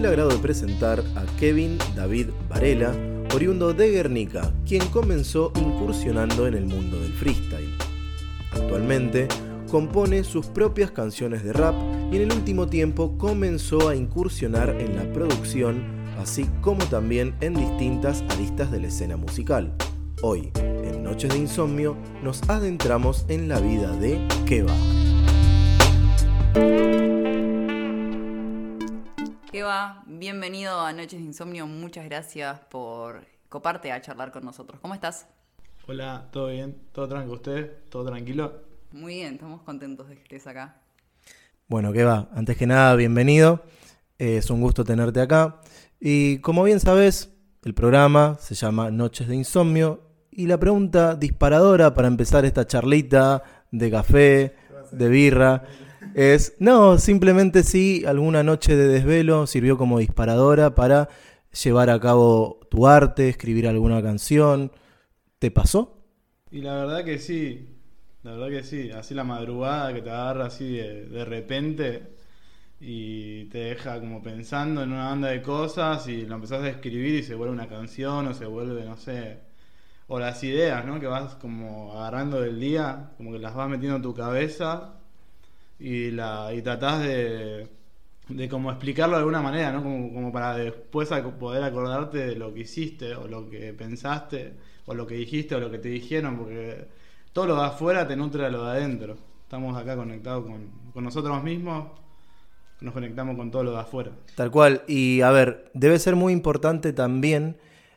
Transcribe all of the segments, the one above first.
el agrado de presentar a Kevin David Varela, oriundo de Guernica, quien comenzó incursionando en el mundo del freestyle. Actualmente compone sus propias canciones de rap y en el último tiempo comenzó a incursionar en la producción, así como también en distintas aristas de la escena musical. Hoy, en Noches de Insomnio, nos adentramos en la vida de Keva. Bienvenido a Noches de Insomnio. Muchas gracias por coparte a charlar con nosotros. ¿Cómo estás? Hola, ¿todo bien? ¿Todo tranquilo? ¿Usted? ¿Todo tranquilo? Muy bien, estamos contentos de que estés acá. Bueno, Keva, antes que nada, bienvenido. Eh, es un gusto tenerte acá. Y como bien sabes, el programa se llama Noches de Insomnio. Y la pregunta disparadora para empezar esta charlita de café, de birra, es, no, simplemente si alguna noche de desvelo sirvió como disparadora para llevar a cabo tu arte, escribir alguna canción. ¿Te pasó? Y la verdad que sí, la verdad que sí. Así la madrugada que te agarra así de, de repente y te deja como pensando en una banda de cosas y lo empezás a escribir y se vuelve una canción o se vuelve, no sé, o las ideas, ¿no? Que vas como agarrando del día, como que las vas metiendo en tu cabeza y, la, y tratás de, de como explicarlo de alguna manera, ¿no? Como, como para después poder acordarte de lo que hiciste o lo que pensaste o lo que dijiste o lo que te dijeron, porque todo lo de afuera te nutre a lo de adentro. Estamos acá conectados con, con nosotros mismos, nos conectamos con todo lo de afuera. Tal cual. Y a ver, debe ser muy importante también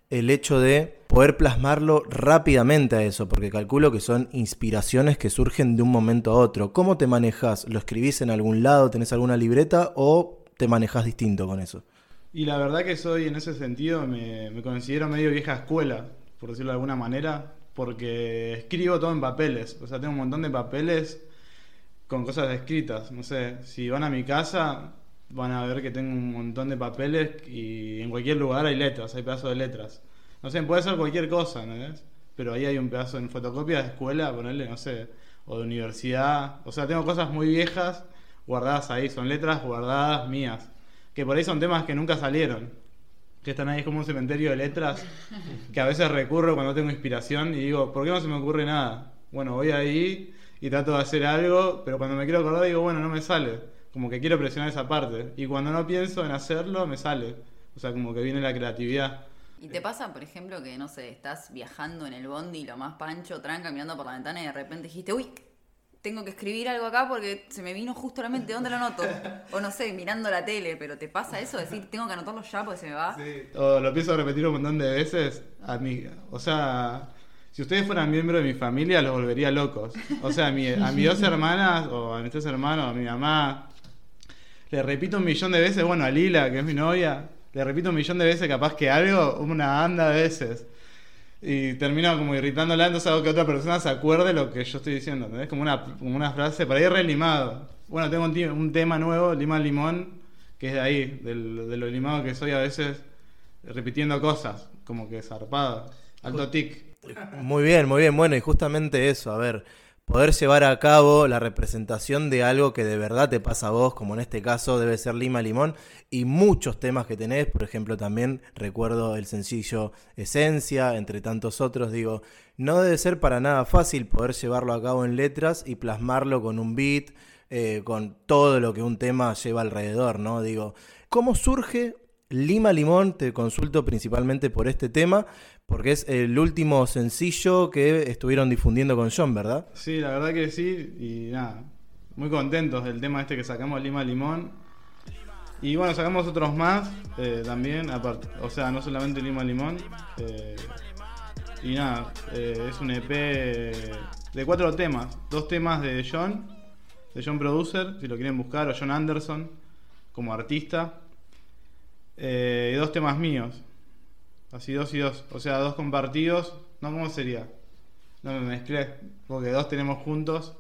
el hecho de poder plasmarlo rápidamente a eso, porque calculo que son inspiraciones que surgen de un momento a otro. ¿Cómo te manejas? ¿Lo escribís en algún lado? ¿Tenés alguna libreta? ¿O te manejas distinto con eso? Y la verdad que soy, en ese sentido, me, me considero medio vieja escuela, por decirlo de alguna manera, porque escribo todo en papeles. O sea, tengo un montón de papeles con cosas escritas. No sé, si van a mi casa, van a ver que tengo un montón de papeles y en cualquier lugar hay letras, hay pedazos de letras. No sé, puede ser cualquier cosa, ¿no ves? Pero ahí hay un pedazo en fotocopia de escuela, ponerle, no sé, o de universidad. O sea, tengo cosas muy viejas guardadas ahí, son letras guardadas mías. Que por ahí son temas que nunca salieron. Que están ahí como un cementerio de letras. Que a veces recurro cuando tengo inspiración y digo, ¿por qué no se me ocurre nada? Bueno, voy ahí y trato de hacer algo, pero cuando me quiero acordar digo, bueno, no me sale. Como que quiero presionar esa parte. Y cuando no pienso en hacerlo, me sale. O sea, como que viene la creatividad. ¿Y te pasa, por ejemplo, que, no sé, estás viajando en el bondi, lo más pancho, tranca, mirando por la ventana y de repente dijiste, uy, tengo que escribir algo acá porque se me vino justo a la mente, ¿dónde lo anoto? O no sé, mirando la tele, pero ¿te pasa eso? Decir, tengo que anotarlo ya porque se me va. O lo pienso repetir un montón de veces. A mí, o sea, si ustedes fueran miembros de mi familia, los volvería locos. O sea, a, mi- a mis dos hermanas, o a mis tres hermanos, a mi mamá, le repito un millón de veces, bueno, a Lila, que es mi novia, le repito un millón de veces capaz que algo, una banda de veces. Y termino como irritándola, entonces hago que otra persona se acuerde lo que yo estoy diciendo, ¿entendés? Como una, como una frase, por ahí relimado. Bueno, tengo un tema nuevo, Lima Limón, que es de ahí, del- de lo limado que soy a veces, repitiendo cosas, como que zarpado. Alto tic. Muy bien, muy bien. Bueno, y justamente eso, a ver, poder llevar a cabo la representación de algo que de verdad te pasa a vos, como en este caso debe ser Lima Limón, y muchos temas que tenés, por ejemplo, también recuerdo el sencillo Esencia, entre tantos otros, digo, no debe ser para nada fácil poder llevarlo a cabo en letras y plasmarlo con un beat, eh, con todo lo que un tema lleva alrededor, ¿no? Digo, ¿cómo surge Lima Limón? Te consulto principalmente por este tema, porque es el último sencillo que estuvieron difundiendo con John, ¿verdad? Sí, la verdad que sí, y nada, muy contentos del tema este que sacamos Lima Limón. Y bueno, sacamos otros más eh, también, aparte, o sea, no solamente Lima Limón. eh, y nada, eh, es un EP de cuatro temas, dos temas de John, de John Producer, si lo quieren buscar, o John Anderson como artista, eh, y dos temas míos, así dos y dos, o sea, dos compartidos, no, ¿cómo sería? No me mezclé, porque dos tenemos juntos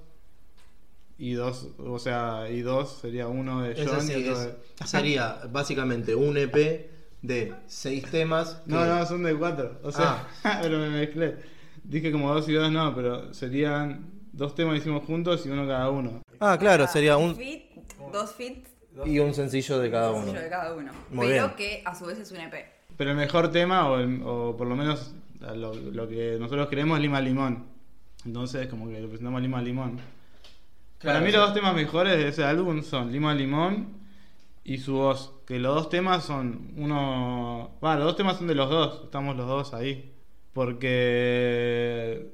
y dos, o sea, y dos sería uno de John así, y otro de... sería básicamente un EP de seis temas. No, que- no, son de cuatro, o sea, pero me mezclé. Dije como dos y dos no, pero serían dos temas que hicimos juntos y uno cada uno. Ah, claro, sería un... Fit, dos fit Y un sencillo de cada uno. sencillo de cada uno. Muy pero bien. que a su vez es un EP. Pero el mejor tema, o, el- o por lo menos lo, lo que nosotros queremos es Lima Limón. Entonces, como que le presentamos Lima Limón. Claro, Para mí sí. los dos temas mejores de ese álbum son Lima Limón y su voz. Que los dos temas son uno... Bueno, los dos temas son de los dos. Estamos los dos ahí. Porque...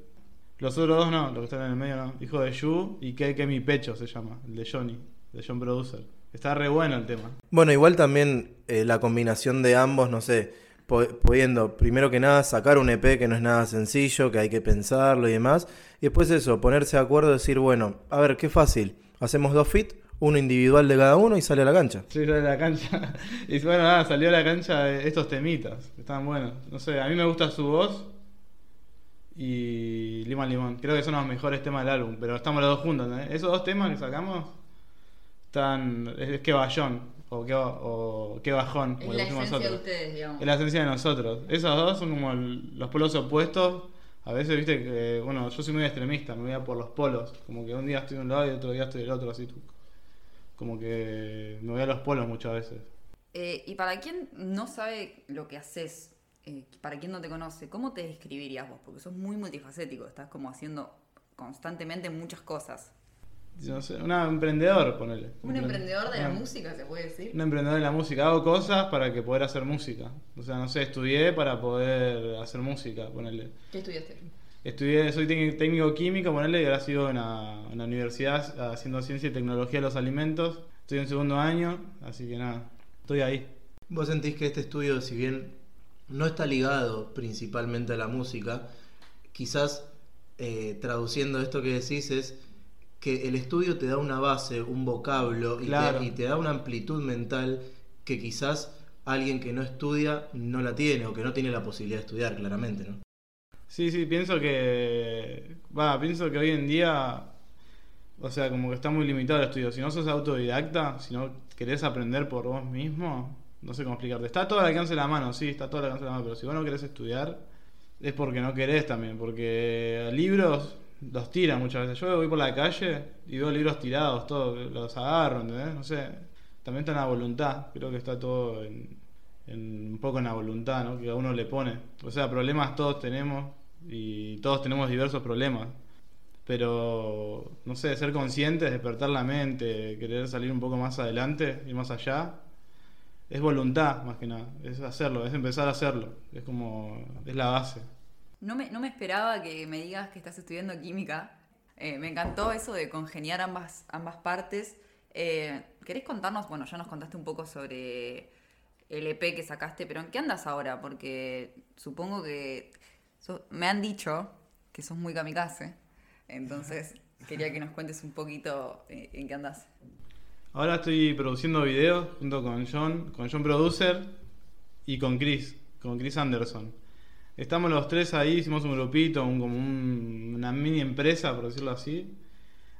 Los otros dos no, los que están en el medio no. Hijo de Yu y que que mi pecho se llama. El de Johnny, de John Producer. Está re bueno el tema. Bueno, igual también eh, la combinación de ambos, no sé, pudiendo primero que nada sacar un EP que no es nada sencillo, que hay que pensarlo y demás, y después eso, ponerse de acuerdo y decir, bueno, a ver, qué fácil, hacemos dos fit, uno individual de cada uno y sale a la cancha. Sí, sale a la cancha. Y bueno, nada, salió a la cancha estos temitas. Están buenos. No sé, a mí me gusta su voz. Y Lima Limón. Creo que son los mejores temas del álbum. Pero estamos los dos juntos. ¿no? Esos dos temas que sacamos están. Es, es que bajón. O que, o qué bajón. Es la esencia de ustedes, digamos. Es la esencia de nosotros. Esos dos son como el- los polos opuestos. A veces, viste, que, bueno, yo soy muy extremista, me voy a por los polos. Como que un día estoy de un lado y otro día estoy del otro, así. Como que me voy a los polos muchas veces. Eh, y para quien no sabe lo que haces, eh, para quien no te conoce, ¿cómo te describirías vos? Porque sos muy multifacético, estás como haciendo constantemente muchas cosas. No sé, un emprendedor, ponele. Un emprendedor de la Un- música, se puede decir. Un emprendedor de la música. Hago cosas para que poder hacer música. O sea, no sé, estudié para poder hacer música, ponele. ¿Qué estudiaste? Estudié, soy técnico, técnico químico, ponele, y ahora sigo en la, en la universidad haciendo ciencia y tecnología de los alimentos. Estoy en segundo año, así que nada, estoy ahí. ¿Vos sentís que este estudio, si bien no está ligado principalmente a la música, quizás eh, traduciendo esto que decís es que el estudio te da una base, un vocablo y, te, y te da una amplitud mental que quizás alguien que no estudia no la tiene o que no tiene la posibilidad de estudiar, claramente, ¿no? Sí, sí, pienso que. Va, pienso que hoy en día. O sea, como que está muy limitado el estudio. Si no sos autodidacta, si no querés aprender por vos mismo, no sé cómo explicarte. Está todo al alcance de la mano, sí, está todo al alcance de la mano, pero si vos no querés estudiar, es porque no querés también. Porque libros los tiran muchas veces. Yo voy por la calle y veo libros tirados, todos, los agarro, ¿entendés? No sé. También está en la voluntad. Creo que está todo en, un poco en la voluntad, ¿no? Que a uno le pone. O sea, problemas todos tenemos y todos tenemos diversos problemas. Pero, no sé, ser conscientes, despertar la mente, querer salir un poco más adelante y más allá, es voluntad más que nada. Es hacerlo, es empezar a hacerlo. Es como, es la base. No me, no me esperaba que me digas que estás estudiando química. Eh, me encantó eso de congeniar ambas, ambas partes. Eh, ¿Querés contarnos? Bueno, ya nos contaste un poco sobre el EP que sacaste, pero ¿en qué andas ahora? Porque supongo que me han dicho que sos muy kamikaze. Entonces, quería que nos cuentes un poquito eh, en qué andas. Ahora estoy produciendo videos junto con John, con John Producer y con Chris, con Chris Anderson. Estamos los tres ahí, hicimos un grupito, un- como un- una mini empresa, por decirlo así,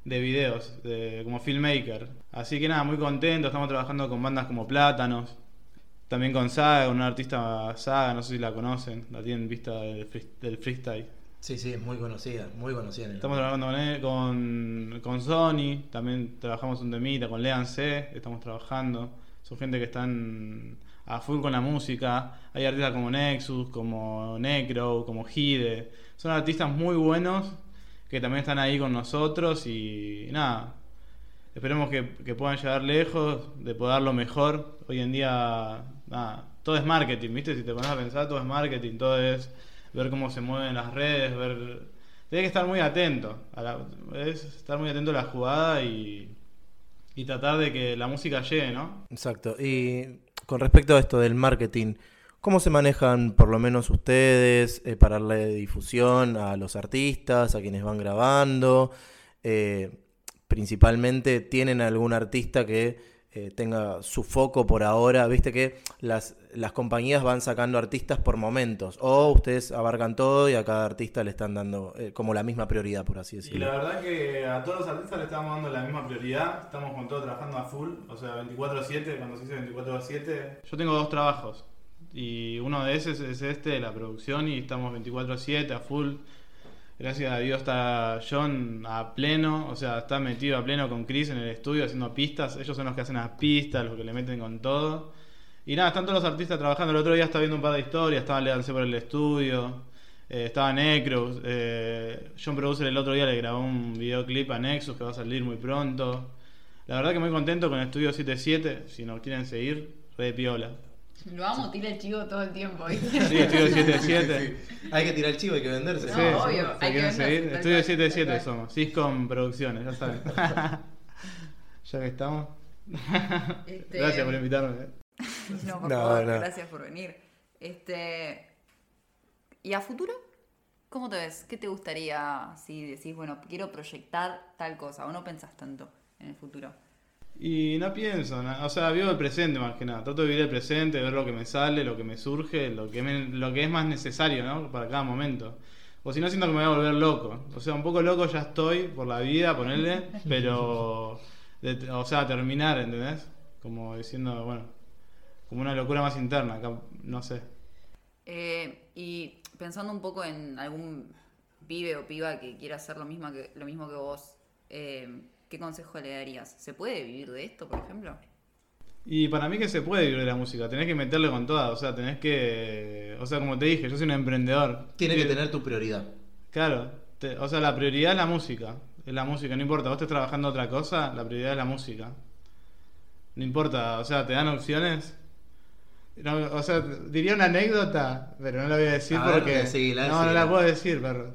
de videos, de- como filmmaker. Así que nada, muy contento, estamos trabajando con bandas como Plátanos, también con Saga, una artista Saga, no sé si la conocen, la tienen vista del, free- del freestyle. Sí, sí, es muy conocida, muy conocida en el Estamos trabajando con, él- con, con Sony, también trabajamos un temita, con Lean C, estamos trabajando. Son gente que están a full con la música. Hay artistas como Nexus, como Necro, como Hide. Son artistas muy buenos que también están ahí con nosotros y nada. Esperemos que, que puedan llegar lejos, de poder lo mejor. Hoy en día, nada, todo es marketing, ¿viste? Si te pones a pensar, todo es marketing, todo es ver cómo se mueven las redes, ver... Tienes que estar muy atento, a estar muy atento a la jugada y, y tratar de que la música llegue, ¿no? Exacto. Y con respecto a esto del marketing, ¿cómo se manejan por lo menos ustedes eh, para darle difusión a los artistas, a quienes van grabando? Eh, principalmente, ¿tienen algún artista que eh, tenga su foco por ahora? Viste que las, las compañías van sacando artistas por momentos, o ustedes abarcan todo y a cada artista le están dando eh, como la misma prioridad, por así Y decirlo. la verdad que a todos los artistas le estamos dando la misma prioridad, estamos con todo trabajando a full, o sea, 24/7, cuando se dice 24/7. Yo tengo dos trabajos y uno de esos es este, la producción, y estamos 24/7 a full. Gracias a Dios está John a pleno, o sea, está metido a pleno con Chris en el estudio haciendo pistas. Ellos son los que hacen las pistas, los que le meten con todo. Y nada, están todos los artistas trabajando. El otro día estaba viendo un par de historias, estaba Leance por el estudio, eh, estaba Necro. Eh, John Producer el otro día le grabó un videoclip a Nexus que va a salir muy pronto. La verdad que muy contento con Estudio 77, si nos quieren seguir, re de piola. Lo amo, tira el chivo todo el tiempo. ¿viste? Sí, Estudio 77. Hay que tirar el chivo, hay que venderse. No, Sí, obvio, si hay que seguir, tal Estudio cual, 77 tal cual. somos, Siscom Producciones, ya saben. ya que estamos. Este- Gracias por invitarme. No, por No, favor, no. gracias por venir. Este, ¿Y a futuro? ¿Cómo te ves? ¿Qué te gustaría si decís, bueno, quiero proyectar tal cosa? ¿O no pensás tanto en el futuro? Y no pienso, o sea, vivo el presente más que nada. Trato de vivir el presente, ver lo que me sale, lo que me surge, lo que, me- lo que es más necesario, ¿no? Para cada momento. O si no, siento que me voy a volver loco. O sea, un poco loco ya estoy por la vida, ponerle, pero. de- o sea, terminar, ¿entendés? Como diciendo, bueno, como una locura más interna, acá, no sé. Eh, y pensando un poco en algún pibe o piba que quiera hacer lo mismo que, lo mismo que vos, eh, ¿qué consejo le darías? ¿Se puede vivir de esto, por ejemplo? Y para mí que se puede vivir de la música, tenés que meterle con toda, o sea, tenés que, o sea, como te dije, yo soy un emprendedor. Tiene que tener tu prioridad. Claro, te- o sea, la prioridad es la música, es la música, no importa, vos estés trabajando otra cosa, la prioridad es la música. No importa, o sea, te dan opciones. No, o sea, diría una anécdota, pero no la voy a decir A ver, porque... no, no la puedo decir, perro.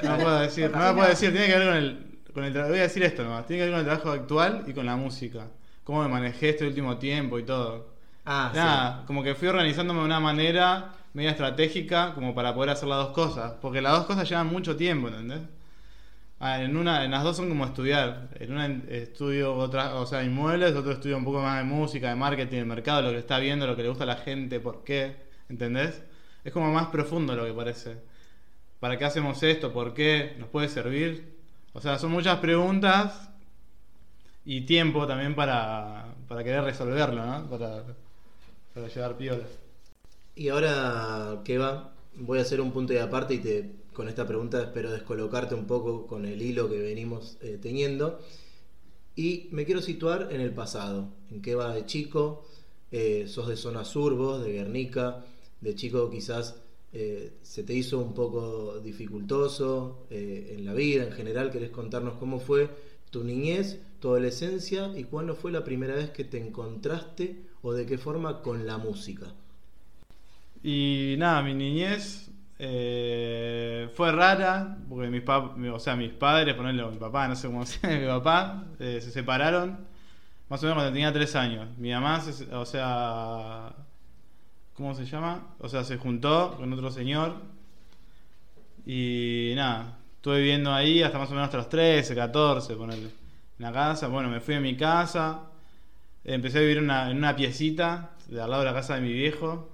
No puedo decir, no la puedo decir, tiene que ver con el, con el tra- voy a decir esto nomás, tiene que ver con el trabajo actual y con la música. Cómo me manejé este último tiempo y todo. Ah, Nada, como que fui organizándome de una manera media estratégica como para poder hacer las dos cosas. Porque las dos cosas llevan mucho tiempo, ¿entendés? Ah, en una, en las dos son como estudiar. En una estudio otra, o sea, inmuebles, otro estudio un poco más de música, de marketing, de mercado, lo que está viendo, lo que le gusta a la gente, por qué, ¿entendés? Es como más profundo lo que parece. ¿Para qué hacemos esto? ¿Por qué? ¿Nos puede servir? O sea, son muchas preguntas y tiempo también para, para querer resolverlo, ¿no? Para, para llevar piola. Y ahora, ¿qué va? Voy a hacer un punto de aparte y te, con esta pregunta espero descolocarte un poco con el hilo que venimos eh, teniendo. Y me quiero situar en el pasado. ¿En qué va de chico? Eh, sos de zona sur, de Guernica. De chico quizás eh, se te hizo un poco dificultoso en la vida en general. ¿Querés contarnos cómo fue tu niñez, tu adolescencia y cuándo fue la primera vez que te encontraste o de qué forma con la música? Y nada, mi niñez eh, fue rara, porque mis pap- o sea, mis padres, ponerle mi papá, no sé cómo se mi papá, eh, se separaron más o menos cuando tenía tres años. Mi mamá, se- o sea, ¿cómo se llama? O sea, se juntó con otro señor y nada, estuve viviendo ahí hasta más o menos hasta los 13, 14, ponerle, en la casa. Bueno, me fui a mi casa, empecé a vivir una, en una piecita de al lado de la casa de mi viejo.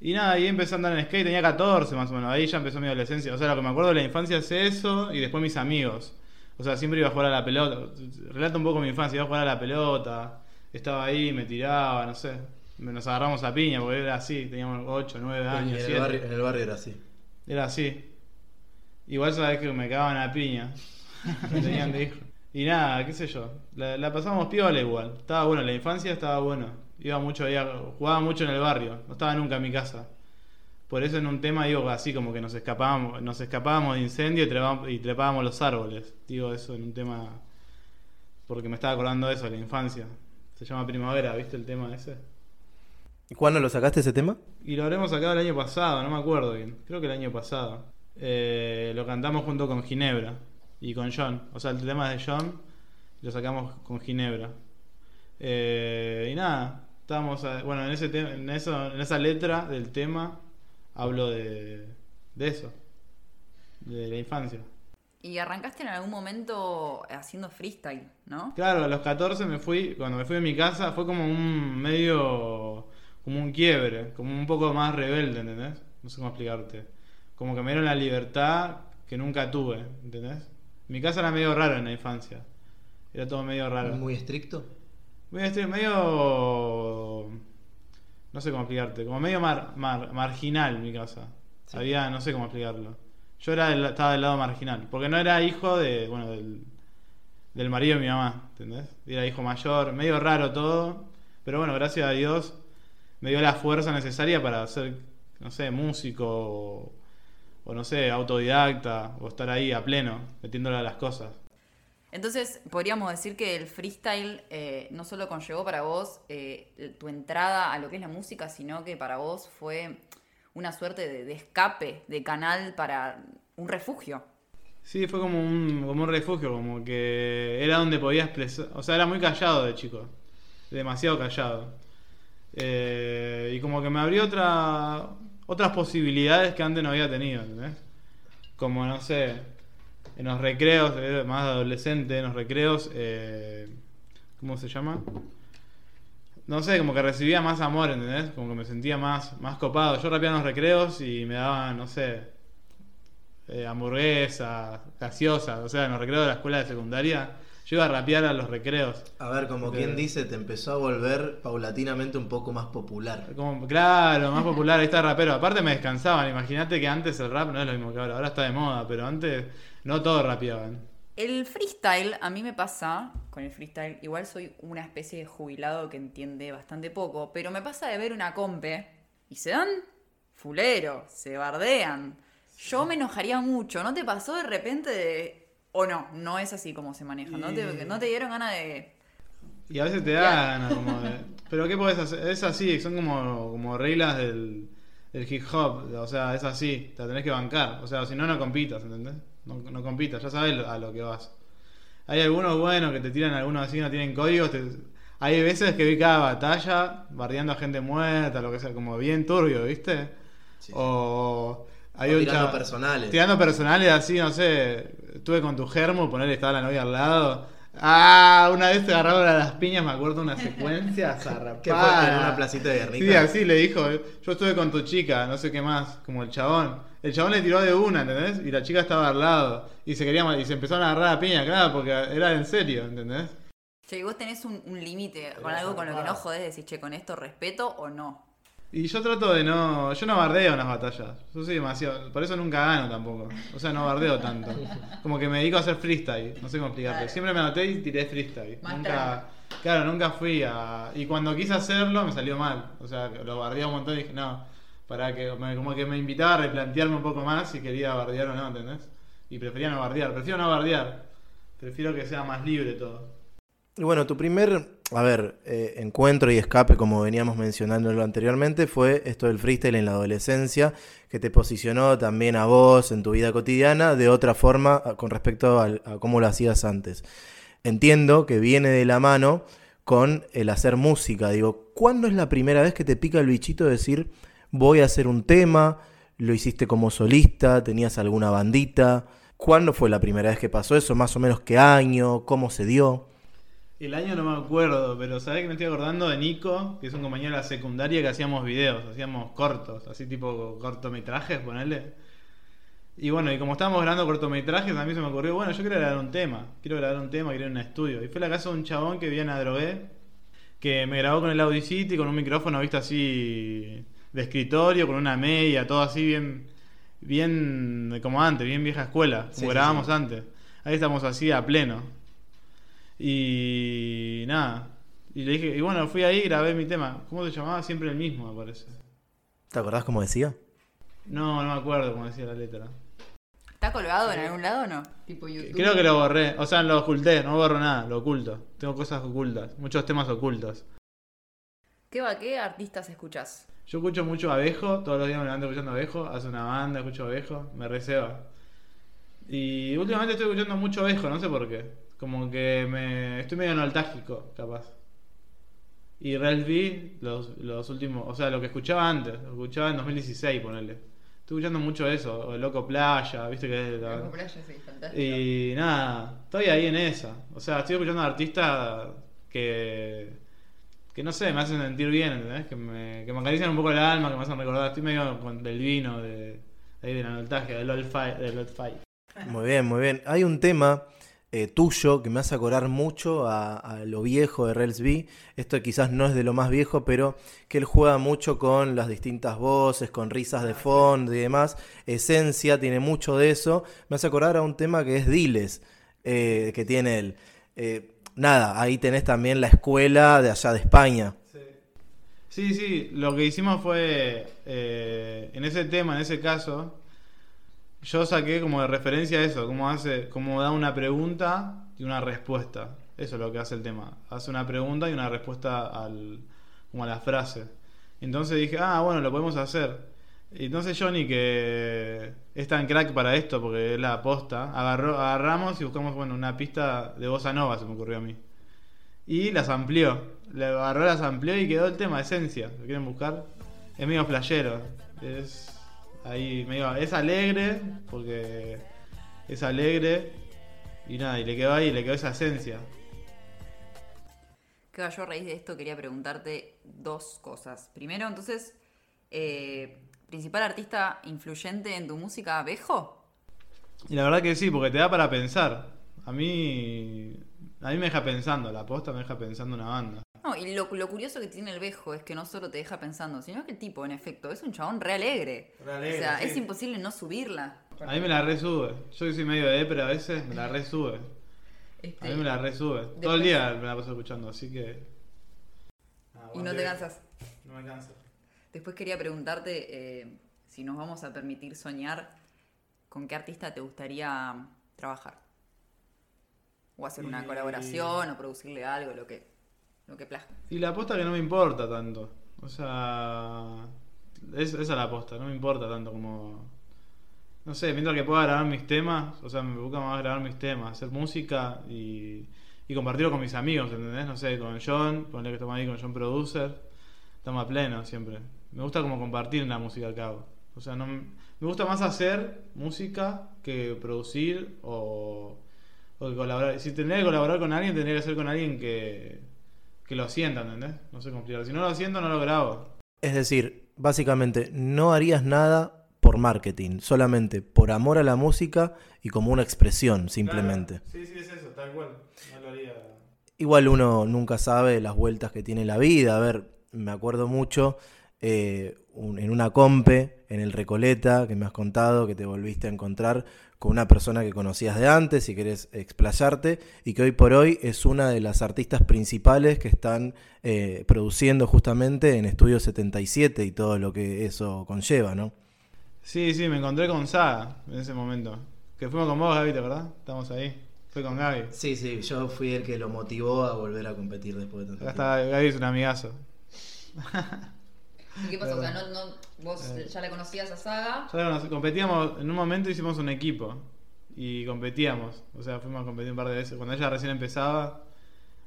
Y nada, ahí empecé a andar en skate, tenía 14 más o menos, ahí ya empezó mi adolescencia. O sea, lo que me acuerdo de la infancia es eso y después mis amigos. O sea, siempre iba a jugar a la pelota. Relato un poco mi infancia, iba a jugar a la pelota, estaba ahí, me tiraba, no sé. Nos agarramos a piña porque era así, teníamos 8, 9 en, años. el 7. barrio, en el barrio era así. Era así. Igual sabes que me cagaban a piña. Me tenían de hijo. Y nada, qué sé yo. La, la pasamos piola igual. Estaba bueno, la infancia estaba bueno. Iba mucho jugaba mucho en el barrio. No estaba nunca en mi casa. Por eso en un tema digo así como que nos escapábamos, nos escapábamos de incendio y trepábamos, y trepábamos los árboles. Digo eso en un tema porque me estaba acordando de eso, de la infancia. Se llama Primavera, ¿viste el tema ese? ¿Y cuándo lo sacaste ese tema? Y lo habremos sacado el año pasado, no me acuerdo bien. Creo que el año pasado. Eh, lo cantamos junto con Ginebra y con John. O sea, el tema de John lo sacamos con Ginebra. Eh, y nada, estábamos. a- bueno, en, ese en, eso, en esa letra del tema hablo de, de eso, de la infancia. Y arrancaste en algún momento haciendo freestyle, ¿no? Claro, a los 14 me fui, cuando me fui de mi casa fue como un medio, como un quiebre, como un poco más rebelde, ¿entendés? No sé cómo explicarte. Como que me dieron la libertad que nunca tuve, ¿entendés? Mi casa era medio raro en la infancia. Era todo medio raro. Muy estricto. Este- medio, no sé cómo explicarte, como medio mar- mar- marginal mi casa. Sí. Había, no sé cómo explicarlo. Yo era del- estaba del lado marginal, porque no era hijo de, bueno, del, del marido de mi mamá, ¿entendés? Era hijo mayor, medio raro todo, pero bueno, gracias a Dios me dio la fuerza necesaria para ser, no sé, músico o, o no sé, autodidacta, o estar ahí a pleno, metiéndole a las cosas. Entonces, podríamos decir que el freestyle eh, no solo conllevó para vos eh, tu entrada a lo que es la música, sino que para vos fue una suerte de, escape, de canal para un refugio. Sí, fue como un, como un refugio, como que era donde podía expresar. O sea, era muy callado de chico. Demasiado callado. Eh, y como que me abrió otra, otras posibilidades que antes no había tenido, ¿entendés? Como, no sé, en los recreos, era más adolescente, en los recreos, eh, ¿cómo se llama? No sé, como que recibía más amor, ¿entendés? Como que me sentía más, más copado. Yo rapeaba en los recreos y me daban, no sé, eh, hamburguesa, gaseosa, o sea, en los recreos de la escuela de secundaria, yo iba a rapear a los recreos. A ver, como De- quien dice, te empezó a volver paulatinamente un poco más popular. Como, claro, más popular, ahí está el rapero. Aparte me descansaban, imagínate que antes el rap no es lo mismo que ahora, ahora está de moda, pero antes no todos rapeaban. El freestyle, a mí me pasa con el freestyle, igual soy una especie de jubilado que entiende bastante poco, pero me pasa de ver una compe y se dan fulero, se bardean. Yo me enojaría mucho, ¿no te pasó de repente de... O no, no es así como se maneja, ¿no te, no te dieron ganas de... Y a veces te da ganas como de... Pero ¿qué podés hacer? Es así, son como, como reglas del, del hip hop, o sea, es así, te la tenés que bancar, o sea, si no, no compitas, ¿entendés? No, no compitas, ya sabes a lo que vas. Hay algunos buenos que te tiran algunos así, no tienen códigos, te- hay veces que vi cada batalla bardeando a gente muerta, lo que sea, como bien turbio, ¿viste? Sí, sí. O... Hay O un tirando personales. Tirando personales así, no sé. Estuve con tu germo, ponerle estaba la novia al lado. Ah, una vez te agarraron a las piñas, me acuerdo una secuencia zarrapada. ¿Qué fue? ¿En una placita de Guernica? Sí, así le dijo. Yo estuve con tu chica, no sé qué más, como el chabón. El chabón le tiró de una, ¿entendés? Y la chica estaba al lado. Y se quería ma- y se empezaron a agarrar a piña, claro, porque era en serio, ¿entendés? Che, y vos tenés un, un límite con algo con lo que no jodés, decís, che, con esto respeto o no. Y yo trato de no. Yo no bardeo en las batallas. Yo soy demasiado. Por eso nunca gano tampoco. O sea, no bardeo tanto. Como que me dedico a hacer freestyle. No sé cómo explicarte. Claro. Siempre me anoté y tiré freestyle. Más nunca. Claro, nunca fui a. Y cuando quise hacerlo me salió mal. O sea, lo bardeé un montón y dije, no. Para que. me- como que me invitaba a replantearme un poco más si quería bardear o no, ¿entendés? Y prefería no bardear. Prefiero no bardear. Prefiero que sea más libre todo. Y bueno, tu primer, a ver, eh, encuentro y escape, como veníamos mencionándolo anteriormente, fue esto del freestyle en la adolescencia, que te posicionó también a vos en tu vida cotidiana de otra forma a- con respecto al- a, cómo lo hacías antes. Entiendo que viene de la mano con el hacer música. Digo, ¿cuándo es la primera vez que te pica el bichito de decir, voy a hacer un tema? ¿Lo hiciste como solista? ¿Tenías alguna bandita? ¿Cuándo fue la primera vez que pasó eso? ¿Más o menos qué año? ¿Cómo se dio? El año no me acuerdo, pero sabés que me estoy acordando de Nico, que es un compañero de la secundaria que hacíamos videos, hacíamos cortos, así tipo cortometrajes, ponele. Y bueno, y como estábamos grabando cortometrajes, a mí se me ocurrió, bueno, yo quiero grabar un tema, quiero grabar un tema, quiero ir a un estudio. Y fue la casa de un chabón que vivía en Adrogué, que me grabó con el Audacity, con un micrófono, viste, así de escritorio, con una media, todo así bien, bien como antes, bien vieja escuela, como Sí, sí, grabábamos sí. antes. Ahí estamos así a pleno. Y nada. Y le dije, y bueno, fui ahí y grabé mi tema. ¿Cómo se llamaba? Siempre el mismo, me parece. ¿Te acordás cómo decía? No, no me acuerdo cómo decía la letra. ¿Está colgado en algún lado o no? Tipo YouTube. Creo que lo borré. O sea, lo oculté. No borro nada, lo oculto. Tengo cosas ocultas. Muchos temas ocultos. ¿Qué va? ¿Qué artistas escuchás? Yo escucho mucho Abejo. Todos los días me levanto escuchando Abejo. Hace una banda, escucho Abejo. Me receba. Y últimamente estoy escuchando mucho Abejo, no sé por qué. Como que me estoy medio nostálgico, capaz. Y Ralph B, los, los últimos, o sea, lo que escuchaba antes, lo escuchaba en 2016, ponele. Estoy escuchando mucho eso, o Loco Playa, viste que es la- Y nada, estoy ahí en esa. O sea, estoy escuchando artistas que, que no sé, me hacen sentir bien, ¿entendés? Que me, que me acarician un poco el alma, que me hacen recordar. Estoy medio con del vino, de, de ahí de la nostalgia, del old fight. Del old fight. Muy bien, muy bien. Hay un tema eh, tuyo que me hace acordar mucho a, lo viejo de B. Esto quizás no es de lo más viejo, pero que él juega mucho con las distintas voces, con risas de fondo y demás. Esencia tiene mucho de eso. Me hace acordar a un tema que es Diles, eh, que tiene él. Eh, nada, ahí tenés también la escuela de allá de España. Sí, sí, lo que hicimos fue, en ese tema, en ese caso, yo saqué como de referencia eso, cómo hace, cómo da una pregunta y una respuesta. Eso es lo que hace el tema. Hace una pregunta y una respuesta al, como a la frase. Entonces dije, ah, bueno, lo podemos hacer. Entonces Johnny, que es tan crack para esto, porque es la aposta, agarró, agarramos y buscamos, bueno, una pista de bossa nova, se me ocurrió a mí. Y las amplió. Le agarró, las amplió y quedó el tema, esencia. ¿Lo quieren buscar? Es medio flashero. Es ahí medio. Es alegre, porque es alegre. Y nada, y le quedó ahí, le quedó esa esencia. Que yo a raíz de esto quería preguntarte dos cosas. Primero, entonces, eh, principal artista influyente en tu música, Bejo. Y la verdad que sí, porque te da para pensar. A mí. A mí me deja pensando, la posta me deja pensando una banda. No, y lo, lo curioso que tiene el Bejo es que no solo te deja pensando, sino que el tipo, en efecto, es un chabón re alegre. Re alegre, o sea, sí. es imposible no subirla. A mí me la resube. Yo que soy medio de pero a veces me la resube. Este, A mí me la resube. Todo el día me la paso escuchando, así que. y no te cansas. No me canso. Después quería preguntarte eh, si nos vamos a permitir soñar con qué artista te gustaría trabajar. O hacer una Y- colaboración o producirle algo, lo que, Y la aposta que no me importa tanto. O sea. Es, esa es la aposta, no me importa tanto como. No sé, mientras que pueda grabar mis temas, o sea, me busca más grabar mis temas, hacer música y, y compartirlo con mis amigos, ¿entendés? No sé, con John, ponle que estamos ahí con John Producer, estamos a pleno siempre. Me gusta como compartir la música que hago. O sea, no, me gusta más hacer música que producir o, o que colaborar. Si tendría que colaborar con alguien, tendría que ser con alguien que, que lo sienta, ¿entendés? No sé cómo explicarlo. Si no lo siento, no lo grabo. Es decir, básicamente, no harías nada por marketing, solamente por amor a la música y como una expresión, simplemente. Sí, sí, es eso, tal cual. No lo haría. Igual uno nunca sabe las vueltas que tiene la vida. A ver, me acuerdo mucho eh, un- en una compe, en el Recoleta, que me has contado, que te volviste a encontrar con una persona que conocías de antes y querés explayarte, y que hoy por hoy es una de las artistas principales que están eh, produciendo justamente en Estudio 77 y todo lo que eso conlleva, ¿no? Sí, sí, me encontré con Saga en ese momento. Que fuimos con vos, Gaby, ¿te verdad? Estamos ahí. Fue con Gaby. Sí, sí, yo fui el que lo motivó a volver a competir después de tanto Acá está Gaby, es un amigazo. ¿Y qué pasó? O sea, no, no, vos ya le conocías a Saga. Ya nos- competíamos, en un momento hicimos un equipo y competíamos. O sea, fuimos a competir un par de veces. Cuando ella recién empezaba,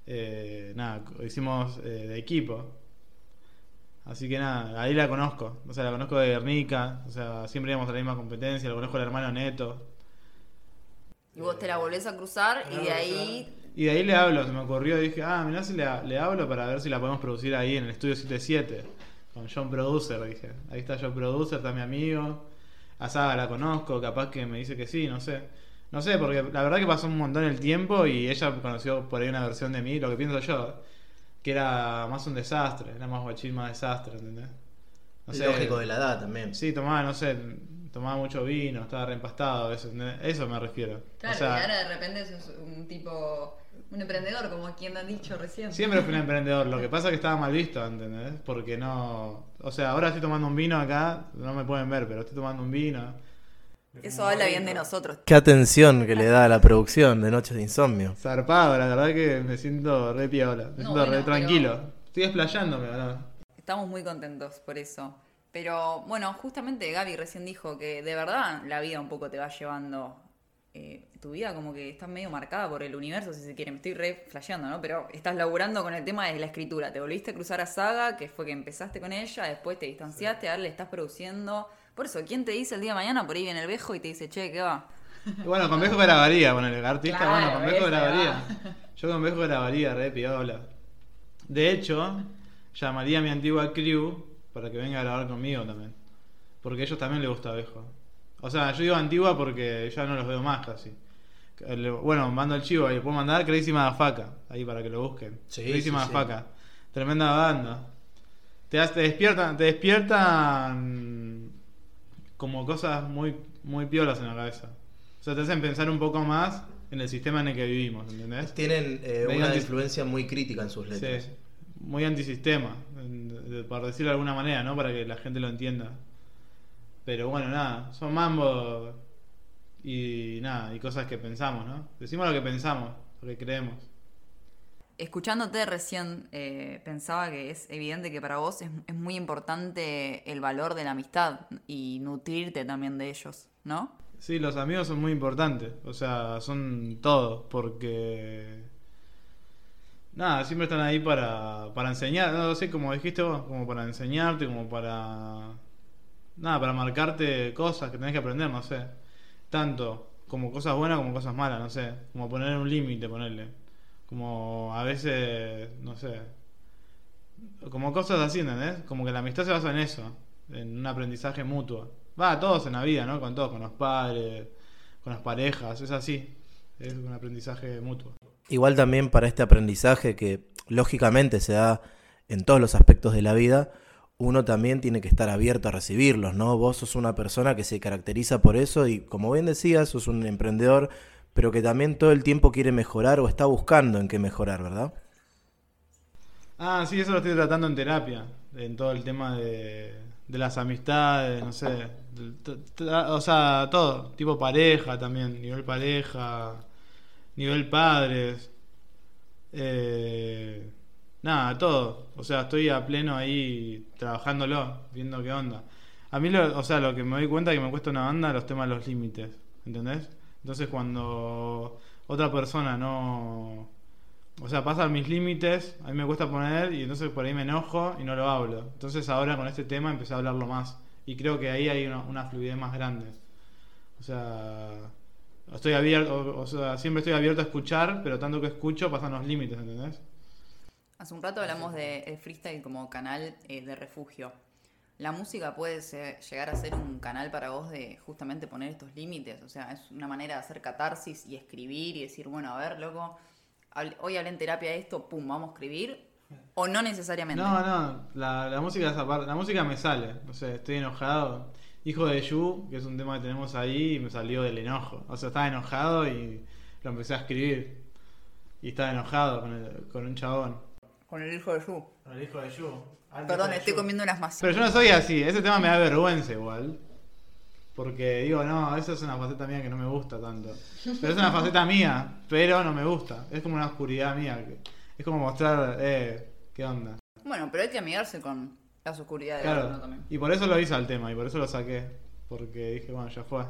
eh, nada, hicimos eh, de equipo. Así que nada, ahí la conozco. O sea, la conozco de Guernica. O sea, siempre íbamos a la misma competencia. Lo conozco al hermano Neto. Y vos te la volvés a cruzar y de ahí Y de ahí le hablo, se me ocurrió. Dije, ah, mirá si le, le hablo para ver si la podemos producir ahí en el estudio 77. Con John Producer, dije. Ahí está John Producer, está mi amigo. A Saga la conozco, capaz que me dice que sí, no sé. No sé, porque la verdad que pasó un montón el tiempo y ella conoció por ahí una versión de mí, lo que pienso yo, que era más un desastre, era más guachín, más desastre, ¿entendés? No sé. Lógico de la edad también. Sí, tomaba, no sé, tomaba mucho vino, estaba reempastado, eso, ¿entendés? eso me refiero. Claro, O sea, y ahora de repente sos un tipo, un emprendedor, como quien han dicho recién. Siempre fui un emprendedor, lo que pasa es que estaba mal visto, ¿entendés? Porque no... O sea, ahora estoy tomando un vino acá, no me pueden ver, pero estoy tomando un vino. Eso habla bien de nosotros. Qué atención que le da a la producción de Noches de Insomnio. Zarpado, la verdad que me siento re piola, me No, siento bueno, re pero- tranquilo. Estoy explayándome, ¿no? Estamos muy contentos por eso. Pero bueno, justamente Gaby recién dijo que de verdad la vida un poco te va llevando. Eh, tu vida como que está medio marcada por el universo, si se quiere. Me estoy re flasheando, ¿no? Pero estás laburando con el tema de la escritura. Te volviste a cruzar a Saga, que fue que empezaste con ella, después te distanciaste, ahora le estás produciendo. Por eso, ¿quién te dice el día de mañana por ahí viene el Bejo y te dice, che, ¿qué va? Bueno, con Bejo grabaría, bueno, el artista, Claro, bueno, con Bejo grabaría. Yo con Bejo grabaría, re piola. De hecho, llamaría a mi antigua crew para que venga a grabar conmigo también. Porque a ellos también les gusta Bejo. O sea, yo digo antigua porque ya no los veo más casi. Bueno, mando el chivo ahí, puedo mandar Crazy Motherfucker, ahí para que lo busquen. Sí, Crazy sí. Tremenda banda. Te, te despiertan, te despiertan como cosas muy, muy piolas en la cabeza. O sea, te hacen pensar un poco más en el sistema en el que vivimos, ¿entendés? Tienen eh, una influencia muy crítica en sus letras. Sí, muy antisistema, por decirlo de alguna manera, ¿no? Para que la gente lo entienda. Pero bueno, nada, son mambo y nada, y cosas que pensamos, ¿no? Decimos lo que pensamos, lo que creemos. Escuchándote recién, eh, pensaba que es evidente que para vos es, es muy importante el valor de la amistad y nutrirte también de ellos, ¿no? Sí, los amigos son muy importantes, o sea, son todo, porque... Nada, siempre están ahí para, para enseñar, no sé, como dijiste vos, como para enseñarte, como para... Nada, para marcarte cosas que tenés que aprender, no sé. Tanto como cosas buenas como cosas malas, no sé. Como poner un límite, ponerle. Como a veces, no sé. Como cosas así, ¿entendés? Como que la amistad se basa en eso, en un aprendizaje mutuo. Va, todos en la vida, ¿no? Con todos, con los padres, con las parejas, es así. Es un aprendizaje mutuo. Igual también para este aprendizaje que lógicamente se da en todos los aspectos de la vida, uno también tiene que estar abierto a recibirlos, ¿no? Vos sos una persona que se caracteriza por eso y como bien decías, sos un emprendedor, pero que también todo el tiempo quiere mejorar o está buscando en qué mejorar, ¿verdad? Ah, sí, eso lo estoy tratando en terapia, en todo el tema de, de las amistades, no sé, o sea, todo, tipo pareja también, nivel pareja, nivel padres, eh, nada, todo, o sea, estoy a pleno ahí trabajándolo, viendo qué onda. A mí, lo, o sea, lo que me doy cuenta que me cuesta una banda, los temas de los límites, ¿entendés? Entonces cuando otra persona no... O sea, pasan mis límites, a mí me cuesta poner y entonces por ahí me enojo y no lo hablo. Entonces ahora con este tema empecé a hablarlo más y creo que ahí hay una, una fluidez más grande. O sea, estoy abierto, o sea, siempre estoy abierto a escuchar, pero tanto que escucho pasan los límites, ¿entendés? Hace un rato hablamos de el freestyle como canal eh, de refugio. ¿La música puede ser- llegar a ser un canal para vos de justamente poner estos límites? O sea, es una manera de hacer catarsis y escribir y decir, bueno, a ver, loco, hoy hablé en terapia de esto, pum, vamos a escribir. O no necesariamente. No, no, la, la música es aparte, la música me sale, no sé, estoy enojado. Hijo de Yu, que es un tema que tenemos ahí, me salió del enojo. O sea, estaba enojado y lo empecé a escribir. Y estaba enojado con, el- con un chabón. Con el hijo de Yu. Con el hijo de Yu. Perdón, estoy comiendo unas masitas. Pero yo no soy así, ese tema me da vergüenza igual. Porque digo, no, esa es una faceta mía que no me gusta tanto. Pero es una faceta mía, pero no me gusta. Es como una oscuridad mía. que- es como mostrar, eh, qué onda. Bueno, pero hay que amigarse con las oscuridades de Claro, uno también. y por eso lo hice al tema, y por eso lo saqué. Porque dije, bueno, ya fue.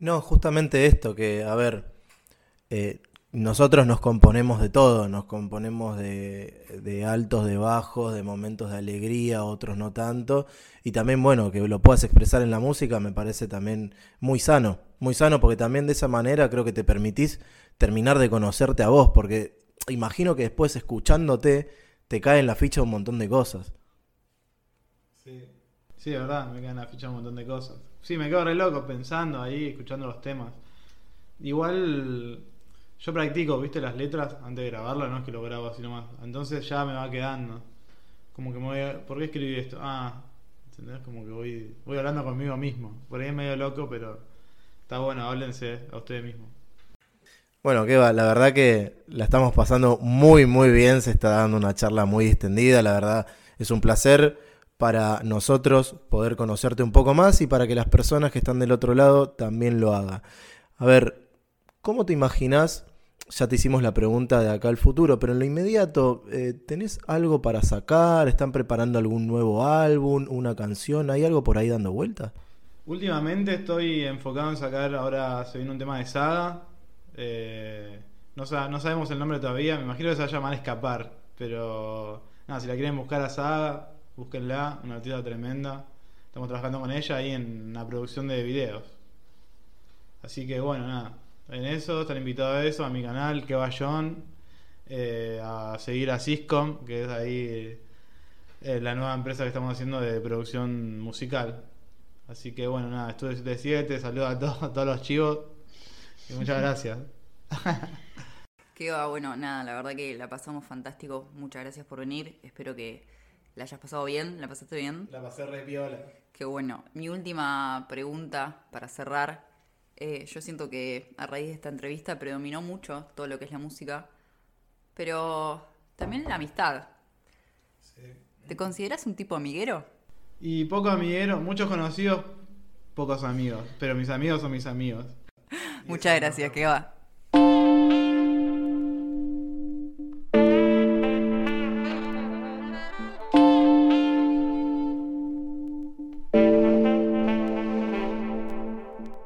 No, justamente esto, que, a ver, eh, nosotros nos componemos de todo, nos componemos de, altos, de bajos, de momentos de alegría, otros no tanto, y también, bueno, que lo puedas expresar en la música me parece también muy sano, muy sano, porque también de esa manera creo que te permitís terminar de conocerte a vos, porque imagino que después escuchándote te cae en la ficha un montón de cosas. Sí. Sí, de verdad, me quedan la ficha un montón de cosas. Sí, me quedo re loco pensando ahí, escuchando los temas. Igual yo practico, viste, las letras antes de grabarlas, no es que lo grabo así nomás. Entonces ya me va quedando. Como que me voy a... ¿Por qué escribí esto? Ah, ¿entendés? Como que voy, voy hablando conmigo mismo. Por ahí es medio loco, pero está bueno, háblense a ustedes mismos. Bueno, Keva, la verdad que la estamos pasando muy, muy bien. Se está dando una charla muy extendida. La verdad es un placer para nosotros poder conocerte un poco más y para que las personas que están del otro lado también lo hagan. A ver, ¿cómo te imaginas? Ya te hicimos la pregunta de acá al futuro, pero en lo inmediato, eh, ¿tenés algo para sacar? ¿Están preparando algún nuevo álbum, una canción? ¿Hay algo por ahí dando vueltas? Últimamente estoy enfocado en sacar, ahora se viene un tema de saga. eh, no, no sabemos el nombre todavía, me imagino que se va a llamar Escapar. Pero nada, si la quieren buscar a saga, búsquenla, una artista tremenda. Estamos trabajando con ella ahí en la producción de videos. Así que bueno, nada, en eso, están invitados a eso, a mi canal, que va John, eh, a seguir a Syscom, que es ahí eh, la nueva empresa que estamos haciendo de producción musical. Así que bueno, nada, estudio 77, saludos a todos, a todos los chivos. Y muchas gracias. Que va, bueno, nada, la verdad que la pasamos fantástico. Muchas gracias por venir. Espero que la hayas pasado bien. ¿La pasaste bien? La pasé re piola. Qué bueno. Mi última pregunta para cerrar. Eh, yo siento que a raíz de esta entrevista predominó mucho todo lo que es la música, pero también la amistad. ¿Te consideras un tipo amiguero? Y poco amiguero, muchos conocidos, pocos amigos. Pero mis amigos son mis amigos. Muchas gracias, que va.